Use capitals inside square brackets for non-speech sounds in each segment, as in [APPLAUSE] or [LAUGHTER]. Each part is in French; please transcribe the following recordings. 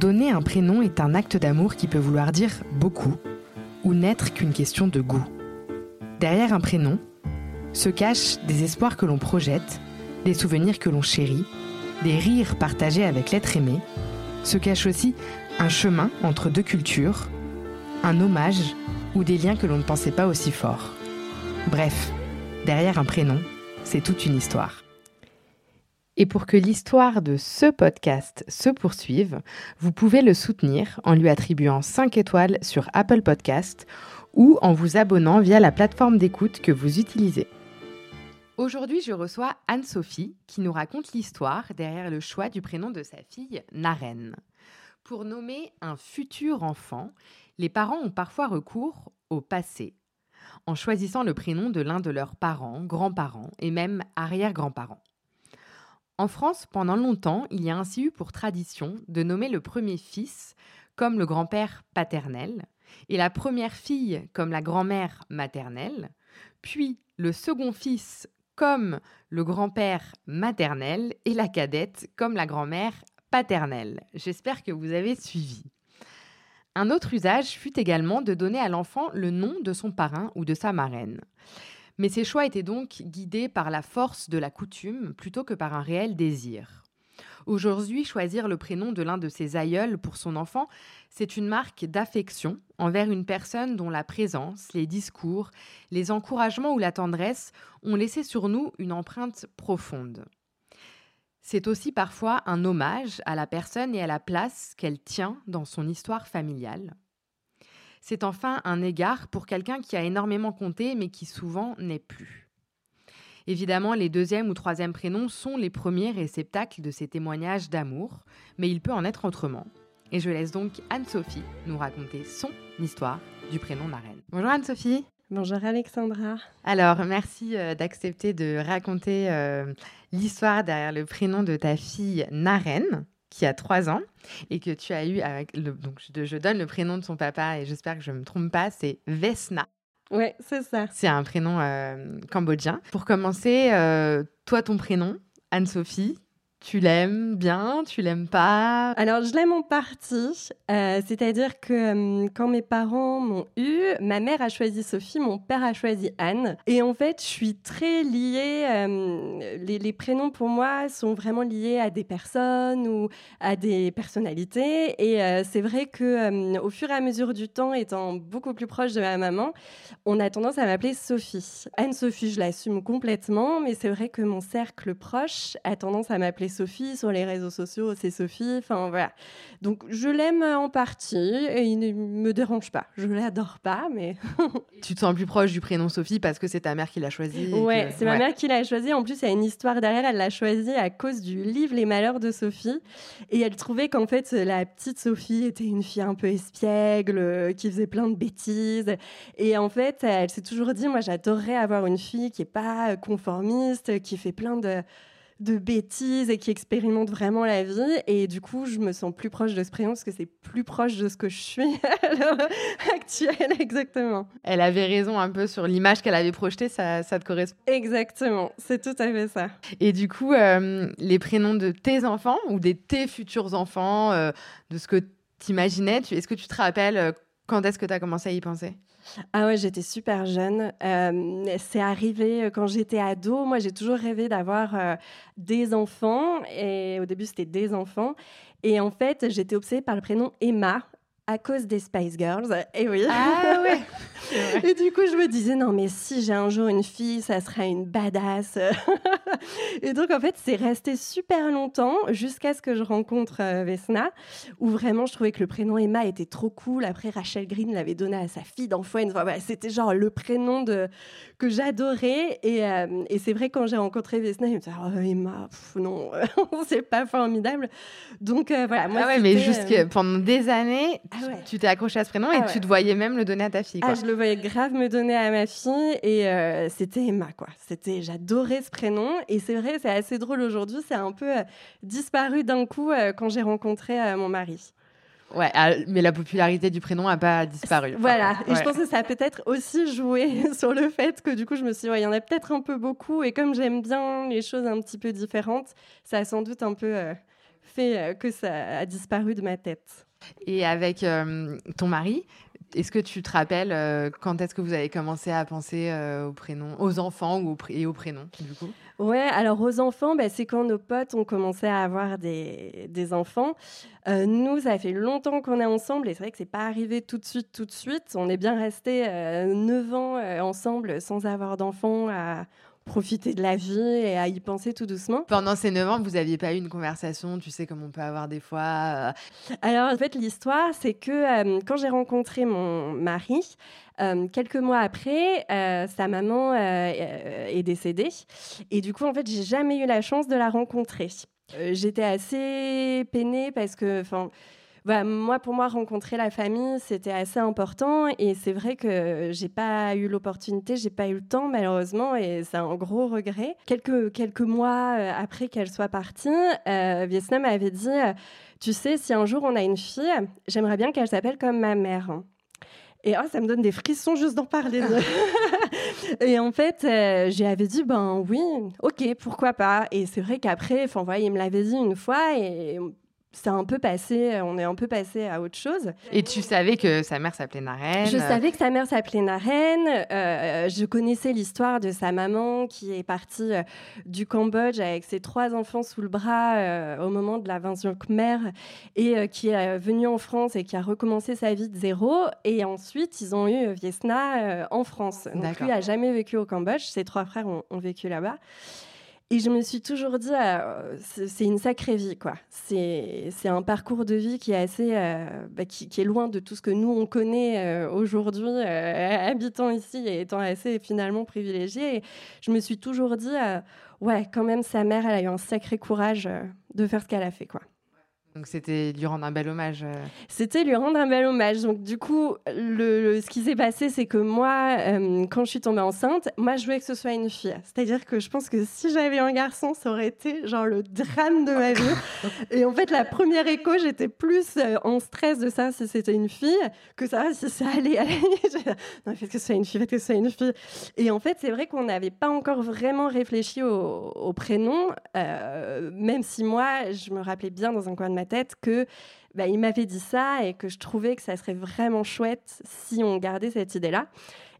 Donner un prénom est un acte d'amour qui peut vouloir dire beaucoup ou n'être qu'une question de goût. Derrière un prénom se cachent des espoirs que l'on projette, des souvenirs que l'on chérit, des rires partagés avec l'être aimé, se cache aussi un chemin entre deux cultures, un hommage ou des liens que l'on ne pensait pas aussi forts. Bref, derrière un prénom, c'est toute une histoire. Et pour que l'histoire de ce podcast se poursuive, vous pouvez le soutenir en lui attribuant 5 étoiles sur Apple Podcast ou en vous abonnant via la plateforme d'écoute que vous utilisez. Aujourd'hui, je reçois Anne-Sophie qui nous raconte l'histoire derrière le choix du prénom de sa fille, Naren. Pour nommer un futur enfant, les parents ont parfois recours au passé, en choisissant le prénom de l'un de leurs parents, grands-parents et même arrière-grands-parents. En France, pendant longtemps, il y a ainsi eu pour tradition de nommer le premier fils comme le grand-père paternel et la première fille comme la grand-mère maternelle, puis le second fils comme le grand-père maternel et la cadette comme la grand-mère paternelle. J'espère que vous avez suivi. Un autre usage fut également de donner à l'enfant le nom de son parrain ou de sa marraine. Mais ces choix étaient donc guidés par la force de la coutume plutôt que par un réel désir. Aujourd'hui, choisir le prénom de l'un de ses aïeuls pour son enfant, c'est une marque d'affection envers une personne dont la présence, les discours, les encouragements ou la tendresse ont laissé sur nous une empreinte profonde. C'est aussi parfois un hommage à la personne et à la place qu'elle tient dans son histoire familiale. C'est enfin un égard pour quelqu'un qui a énormément compté mais qui souvent n'est plus. Évidemment, les deuxième ou troisième prénoms sont les premiers réceptacles de ces témoignages d'amour, mais il peut en être autrement. Et je laisse donc Anne-Sophie nous raconter son histoire du prénom Naren. Bonjour Anne-Sophie. Bonjour Alexandra. Alors, merci euh, d'accepter de raconter euh, l'histoire derrière le prénom de ta fille Naren qui a trois ans et que tu as eu avec le, donc je, donne le prénom de son papa et j'espère que je ne me trompe pas, c'est Vesna. Oui, c'est ça. C'est un prénom euh, cambodgien. Pour commencer, euh, toi, ton prénom, Anne-Sophie, tu l'aimes bien, tu l'aimes pas? Alors, je l'aime en partie. Euh, c'est-à-dire que euh, quand mes parents m'ont eu, ma mère a choisi Sophie, mon père a choisi Anne. Et en fait, je suis très liée. Euh, les, prénoms pour moi sont vraiment liés à des personnes ou à des personnalités. Et c'est vrai que au fur et à mesure du temps, étant beaucoup plus proche de ma maman, on a tendance à m'appeler Sophie. Anne-Sophie, je l'assume complètement, mais c'est vrai que mon cercle proche a tendance à m'appeler Sophie sur les réseaux sociaux, c'est Sophie. Enfin voilà. Donc je l'aime en partie et il ne me dérange pas. Je l'adore pas, mais. [LAUGHS] tu te sens plus proche du prénom Sophie parce que c'est ta mère qui l'a choisi. Ouais, c'est ma mère qui l'a choisi. En plus, il y a une histoire derrière. Elle l'a choisi à cause du livre Les Malheurs de Sophie et elle trouvait qu'en fait la petite Sophie était une fille un peu espiègle, euh, qui faisait plein de bêtises. Et en fait, elle s'est toujours dit, moi, j'adorerais avoir une fille qui est pas conformiste, qui fait plein de de bêtises et qui expérimente vraiment la vie. Et du coup, je me sens plus proche de ce prénom parce que c'est plus proche de ce que je suis [LAUGHS] à l'heure actuelle, [LAUGHS] exactement. Elle avait raison un peu sur l'image qu'elle avait projetée, ça, ça te correspond. Exactement, c'est tout à fait ça. Et du coup, euh, les prénoms de tes enfants ou des tes futurs enfants, euh, de ce que tu imaginais, est-ce que tu te rappelles euh, quand est-ce que tu as commencé à y penser? Ah ouais, j'étais super jeune. Euh, c'est arrivé euh, quand j'étais ado. Moi, j'ai toujours rêvé d'avoir euh, des enfants. Et au début, c'était des enfants. Et en fait, j'étais obsédée par le prénom Emma à cause des Spice Girls. Et oui. Ah ouais. [LAUGHS] Et du coup, je me disais, non, mais si j'ai un jour une fille, ça sera une badass. [LAUGHS] et donc, en fait, c'est resté super longtemps jusqu'à ce que je rencontre euh, Vesna, où vraiment, je trouvais que le prénom Emma était trop cool. Après, Rachel Green l'avait donné à sa fille dans Friends. C'était genre le prénom de... que j'adorais. Et, euh, et c'est vrai, quand j'ai rencontré Vesna, il me disait, oh, Emma, non, [LAUGHS] c'est pas formidable. Donc, euh, voilà. Moi, ah ouais, mais jusque pendant des années, ah tu t'es accroché à ce prénom et ah tu te voyais même le donner à ta fille. Quoi. Ah, je le voyais grave me donner à ma fille et euh, c'était Emma quoi. C'était j'adorais ce prénom et c'est vrai c'est assez drôle aujourd'hui c'est un peu euh, disparu d'un coup euh, quand j'ai rencontré mon mari. Ouais, ah, mais la popularité du prénom n'a pas disparu. Voilà, et je pense que ça a peut-être aussi joué [LAUGHS] sur le fait que du coup, je me suis dit, il y en a peut-être un peu beaucoup, et comme j'aime bien les choses un petit peu différentes, ça a sans doute un peu fait que ça a disparu de ma tête. Et avec ton mari, est-ce que tu te rappelles euh, quand est-ce que vous avez commencé à penser euh, aux prénoms, aux enfants et aux prénoms du Ouais, alors aux enfants, bah, c'est quand nos potes ont commencé à avoir des, des enfants. Euh, nous, ça fait longtemps qu'on est ensemble et c'est vrai que c'est pas arrivé tout de suite, tout de suite. On est bien resté 9 ans ensemble sans avoir d'enfants profiter de la vie et à y penser tout doucement. Pendant ces 9 ans, vous n'aviez pas eu une conversation, tu sais, comme on peut avoir des fois euh, Alors, en fait, l'histoire, c'est que euh, quand j'ai rencontré mon mari, euh, quelques mois après, sa maman est décédée. Et du coup, en fait, j'ai jamais eu la chance de la rencontrer. J'étais assez peinée parce que, enfin, bah, moi, pour moi, rencontrer la famille, c'était assez important. Et c'est vrai que j'ai pas eu l'opportunité, j'ai pas eu le temps, malheureusement, et c'est un gros regret. Quelques, quelques mois euh, après qu'elle soit partie, euh, Vietnam m'avait dit euh, Tu sais, si un jour on a une fille, j'aimerais bien qu'elle s'appelle comme ma mère. Et oh, ça me donne des frissons juste d'en parler. [LAUGHS] et en fait, euh, j'avais dit, ben oui, ok, pourquoi pas. Et c'est vrai qu'après, enfin, voilà, il me l'avait dit une fois et c'est un peu passé, euh, on est un peu passé à autre chose. Et tu savais que sa mère s'appelait Naren Je savais que sa mère s'appelait Naren. Euh, je connaissais l'histoire de sa maman qui est partie euh, du Cambodge avec ses trois enfants sous le bras au moment de l'invasion Khmer et qui est venue en France et qui a recommencé sa vie de zéro. Et ensuite, ils ont eu Viesna en France. Donc lui a jamais vécu au Cambodge. Ses trois frères ont, ont vécu là-bas. Et je me suis toujours dit, euh, c'est une sacrée vie, quoi. C'est un parcours de vie qui est assez, euh, bah, qui, est loin de tout ce que nous on connaît euh, aujourd'hui, [LAUGHS] habitant ici et étant assez finalement privilégié. Je me suis toujours dit, ouais, quand même, sa mère, elle a eu un sacré courage de faire ce qu'elle a fait, quoi. Donc c'était lui rendre un bel hommage. Euh. C'était lui rendre un bel hommage. Donc du coup, le, ce qui s'est passé, c'est que moi, euh, quand je suis tombée enceinte, moi je voulais que ce soit une fille. C'est-à-dire que je pense que si j'avais un garçon, ça aurait été genre le drame de ma vie. [LAUGHS] Et en fait, la première écho, j'étais plus euh, en stress de ça si c'était une fille que ça si ça allait. aller. [LAUGHS] non, faites que ce soit une fille, faites que ce soit une fille. Et en fait, c'est vrai qu'on n'avait pas encore vraiment réfléchi au, prénom, même si moi, je me rappelais bien dans un coin de ma tête que bah, il m'avait dit ça et que je trouvais que ça serait vraiment chouette si on gardait cette idée-là.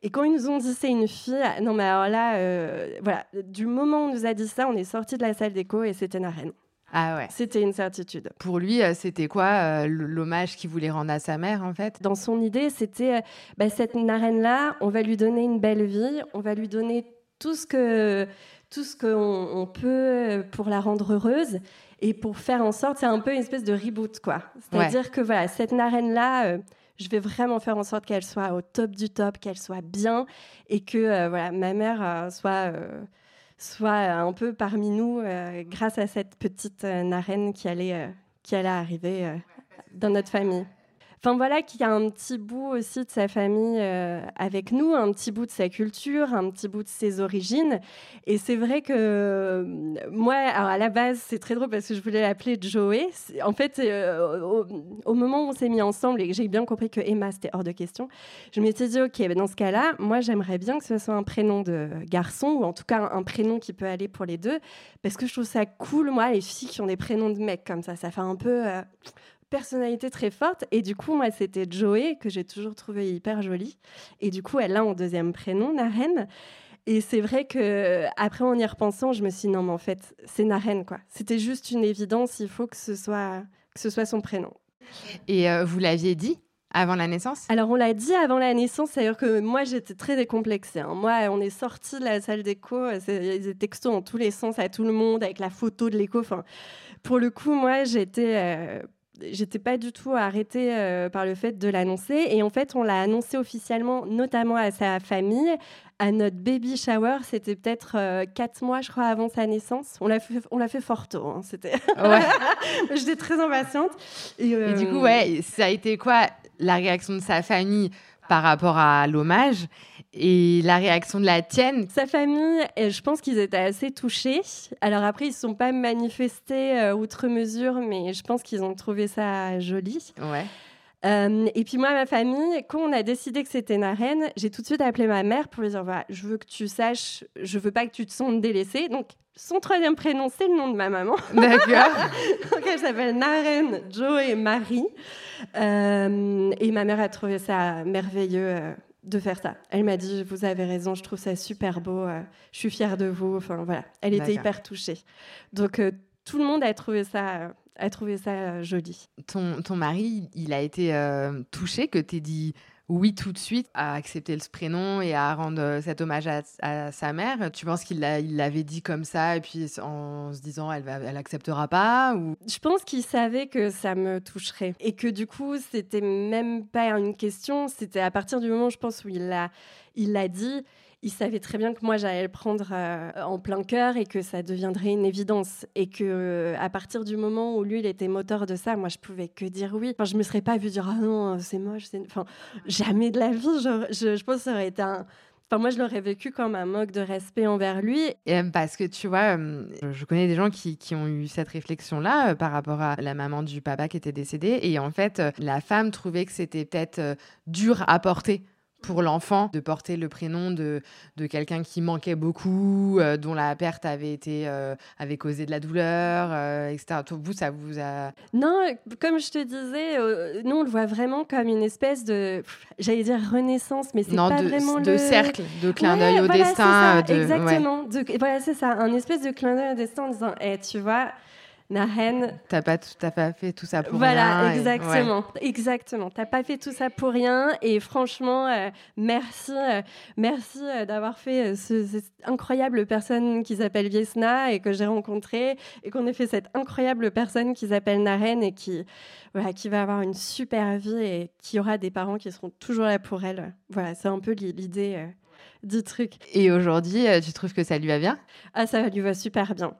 Et quand ils nous ont dit c'est une fille, non mais alors là, euh, voilà, du moment où on nous a dit ça, on est sorti de la salle d'écho et c'était Naren. Ah ouais. C'était une certitude. Pour lui, euh, c'était quoi euh, l'hommage qu'il voulait rendre à sa mère, en fait? Dans son idée, c'était bah, cette Naren-là, on va lui donner une belle vie, on va lui donner tout ce que tout ce qu'on on peut pour la rendre heureuse et pour faire en sorte, c'est un peu une espèce de reboot, quoi. C'est-à-dire que voilà, cette narine-là, euh, je vais vraiment faire en sorte qu'elle soit au top du top, qu'elle soit bien, et que euh, voilà, ma mère euh, soit, soit un peu parmi nous grâce à cette petite narine qui allait, qui allait arriver dans notre famille. Enfin voilà, qu'il y a un petit bout aussi de sa famille euh, avec nous, un petit bout de sa culture, un petit bout de ses origines. Et c'est vrai que euh, moi, à la base, c'est très drôle parce que je voulais l'appeler Joey. En fait, euh, au, moment où on s'est mis ensemble et que j'ai bien compris que Emma, c'était hors de question, je m'étais dit, OK, ben dans ce cas-là, moi, j'aimerais bien que ce soit un prénom de garçon ou en tout cas un prénom qui peut aller pour les deux parce que je trouve ça cool, moi, les filles qui ont des prénoms de mecs comme ça. Ça fait un peu personnalité très forte. Et du coup, moi, c'était Joey, que j'ai toujours trouvé hyper jolie. Et du coup, elle a en deuxième prénom, Naren. Et c'est vrai que après en y repensant, je me suis dit non mais en fait c'est Naren quoi. C'était juste une évidence, il faut que ce soit que ce soit son prénom. Et euh, vous l'aviez dit avant la naissance? Alors on l'a dit avant la naissance, c'est-à-dire que moi j'étais très décomplexée. Hein. Moi on est sorti de la salle d'écho, il y a des textos dans tous les sens à tout le monde avec la photo de l'écho. Enfin, pour le coup moi j'étais euh, j'étais pas du tout arrêtée euh, par le fait de l'annoncer. Et en fait, on l'a annoncé officiellement, notamment à sa famille, à notre baby shower. C'était peut-être euh, quatre mois, je crois, avant sa naissance. On l'a fait, on l'a fait fort tôt. Hein, c'était. [LAUGHS] j'étais très impatiente. Et, et, du coup, ouais, ça a été quoi la réaction de sa famille? Par rapport à l'hommage et la réaction de la tienne Sa famille, je pense qu'ils étaient assez touchés. Alors après, ils ne se sont pas manifestés euh, outre mesure, mais je pense qu'ils ont trouvé ça joli. Ouais. Euh, et puis moi, ma famille, quand on a décidé que c'était Naren, j'ai tout de suite appelé ma mère pour lui dire voilà, je veux que tu saches, je veux pas que tu te sentes délaissée. Donc son troisième prénom, c'est le nom de ma maman. D'accord. [LAUGHS] Donc elle s'appelle Naren, Joe et Marie. Euh, et ma mère a trouvé ça merveilleux euh, de faire ça. Elle m'a dit, vous avez raison, je trouve ça super beau, euh, je suis fière de vous. Enfin voilà, elle était hyper touchée. Donc tout le monde a trouvé ça, a trouvé ça joli. Ton, ton mari, il a été touché que tu aies dit oui tout de suite à accepter ce prénom et à rendre euh, cet hommage à, sa mère. Tu penses qu'il l'avait dit comme ça et puis en se disant elle va, elle acceptera pas Je pense qu'il savait que ça me toucherait et que du coup c'était même pas une question. C'était à partir du moment, je pense, où il l'a dit il savait très bien que moi j'allais le prendre euh, en plein cœur et que ça deviendrait une évidence et que euh, à partir du moment où lui il était moteur de ça, moi je pouvais que dire oui. Enfin, je me serais pas vu dire ah non c'est moche, enfin jamais de la vie. Je, je, pense que ça aurait été un Enfin, moi, je l'aurais vécu comme un manque de respect envers lui. Et parce que tu vois, je connais des gens qui, qui ont eu cette réflexion-là euh, par rapport à la maman du papa qui était décédé. Et en fait, la femme trouvait que c'était peut-être dur à porter pour l'enfant de porter le prénom de, de quelqu'un qui manquait beaucoup, euh, dont la perte avait été euh, avait causé de la douleur, euh, etc. Vous, ça vous a Non, comme je te disais, nous on le voit vraiment comme une espèce de, j'allais dire renaissance, mais c'est pas vraiment de le cercle, de clin d'œil au destin. exactement. voilà, c'est ça, un espèce de clin d'œil au destin en disant, hey, tu vois Naren. T'as pas, pas fait tout ça pour rien. Voilà, exactement. Exactement. T'as pas fait tout ça pour rien. Et franchement, euh, merci, euh, merci euh, d'avoir fait cette incroyable personne qui s'appelle Viesna et que j'ai rencontrée et qu'on ait fait cette incroyable personne qui s'appelle Naren et qui, voilà, qui va avoir une super vie et qui aura des parents qui seront toujours là pour elle. Voilà, c'est un peu l'idée du truc. Et aujourd'hui, euh, tu trouves que ça lui va bien? Ah, ça lui va super bien.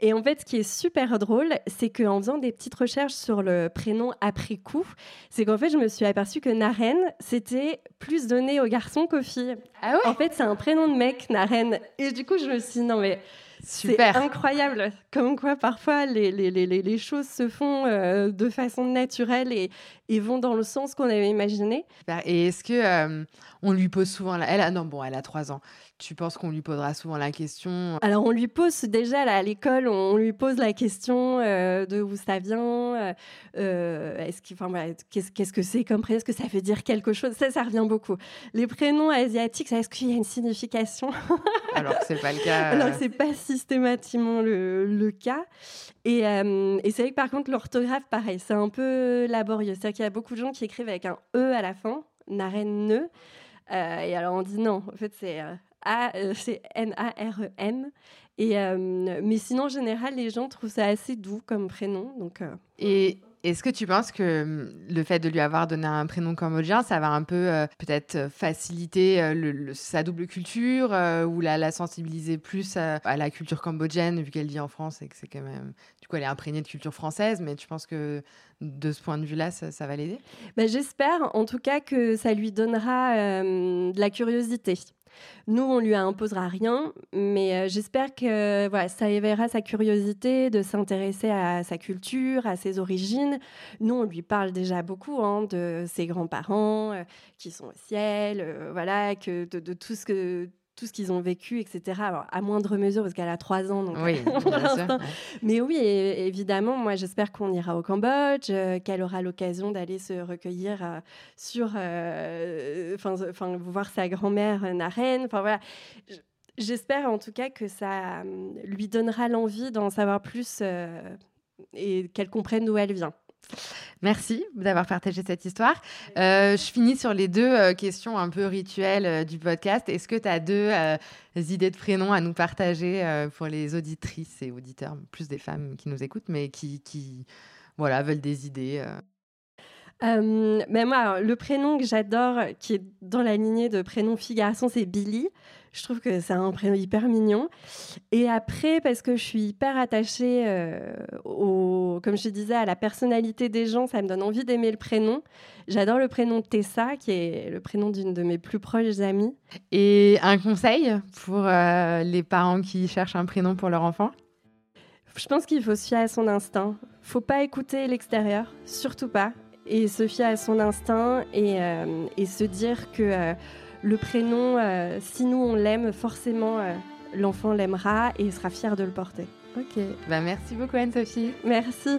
Et en fait, ce qui est super drôle, c'est qu'en faisant des petites recherches sur le prénom après coup, c'est qu'en fait, je me suis aperçue que Naren, c'était plus donné aux garçons qu'aux filles. Ah ouais? En fait, c'est un prénom de mec, Naren. Et du coup, je me suis dit, non mais c'est incroyable. Comme quoi, parfois, les, les, les, les choses se font euh, de façon naturelle et, et, vont dans le sens qu'on avait imaginé. Et est-ce que euh, on lui pose souvent la... Elle a... Non, bon, elle a trois ans. Tu penses qu'on lui posera souvent la question Alors, on lui pose déjà à l'école, on lui pose la question euh, de où ça vient, est-ce qu enfin, qu'est-ce que c'est comme prénom, est-ce que ça veut dire quelque chose? Ça, ça revient beaucoup. Les prénoms asiatiques, est-ce qu'il y a une signification? [LAUGHS] Alors que c'est pas le cas. Alors que c'est pas systématiquement le, le cas. Et, euh, et c'est vrai que par contre, l'orthographe, pareil, c'est un peu laborieux. C'est-à-dire qu'il y a beaucoup de gens qui écrivent avec un E à la fin, Naren euh, et alors on dit non, en fait c'est euh, A, c'est N-A-R-E-N. Et, mais sinon, en général, les gens trouvent ça assez doux comme prénom. Donc, Et est-ce que tu penses que hum, le fait de lui avoir donné un prénom cambodgien, ça va un peu euh, peut-être euh, faciliter euh, sa double culture ou la, sensibiliser plus à, la culture cambodgienne, vu qu'elle vit en France et que c'est quand même. Du coup, elle est imprégnée de culture française, mais tu penses que de ce point de vue-là, ça, va l'aider? Ben, J'espère en tout cas que ça lui donnera de la curiosité. Nous, on lui imposera rien, mais euh, j'espère que ça éveillera sa curiosité de s'intéresser à sa culture, à ses origines. Nous, on lui parle déjà beaucoup hein, de ses grands-parents euh, qui sont au ciel, euh, voilà, que de, tout ce que tout ce qu'ils ont vécu, etc. à moindre mesure, parce qu'elle a trois ans. Donc oui, [LAUGHS] Mais oui, évidemment, moi, j'espère qu'on ira au Cambodge, euh, qu'elle aura l'occasion d'aller se recueillir euh, sur. Euh, enfin, voir sa grand-mère Naren. Enfin, voilà. J'espère en tout cas que ça lui donnera l'envie d'en savoir plus et qu'elle comprenne d'où elle vient. Merci d'avoir partagé cette histoire. Euh, je finis sur les deux euh, questions un peu rituelles euh, du podcast. Est-ce que tu as deux idées de prénoms à nous partager pour les auditrices et auditeurs, plus des femmes qui nous écoutent, mais qui, qui voilà, veulent des idées mais moi, le prénom que j'adore, qui est dans la lignée de prénom fille-garçon, c'est Billy. Je trouve que c'est un prénom hyper mignon. Et après, parce que je suis hyper attachée, euh, au, comme je disais, à la personnalité des gens, ça me donne envie d'aimer le prénom. J'adore le prénom Tessa, qui est le prénom d'une de mes plus proches amies. Et un conseil pour euh, les parents qui cherchent un prénom pour leur enfant? Je pense qu'il faut se fier à son instinct. Faut pas écouter l'extérieur, surtout pas. Et se fier à son instinct et, euh, et se dire que le prénom, euh, si nous on l'aime, forcément, euh, l'enfant l'aimera et sera fier de le porter. Ok, bah merci beaucoup Anne-Sophie. Merci.